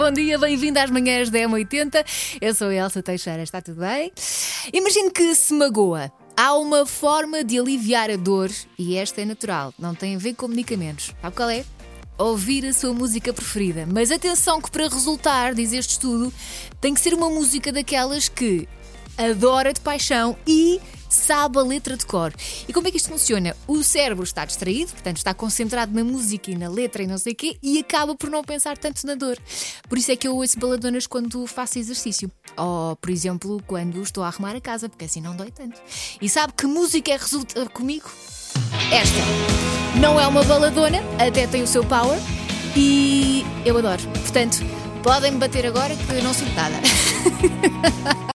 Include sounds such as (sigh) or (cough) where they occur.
Bom dia, bem-vindo às manhãs da M80. Eu sou a Elsa Teixeira, está tudo bem? Imagino que se magoa. Há uma forma de aliviar a dor e esta é natural, não tem a ver com medicamentos. Sabe qual é? Ouvir a sua música preferida. Mas atenção que para resultar, diz este estudo, tem que ser uma música daquelas que adora de paixão e sabe a letra de cor. E como é que isto funciona? O cérebro está distraído, portanto está concentrado na música e na letra e não sei o quê, e acaba por não pensar tanto na dor. Por isso é que eu ouço baladonas quando faço exercício. Ou, por exemplo, quando estou a arrumar a casa, porque assim não dói tanto. E sabe que música é resulta comigo? Esta. Não é uma baladona, até tem o seu power, e eu adoro. Portanto, podem me bater agora que eu não sou nada. (laughs)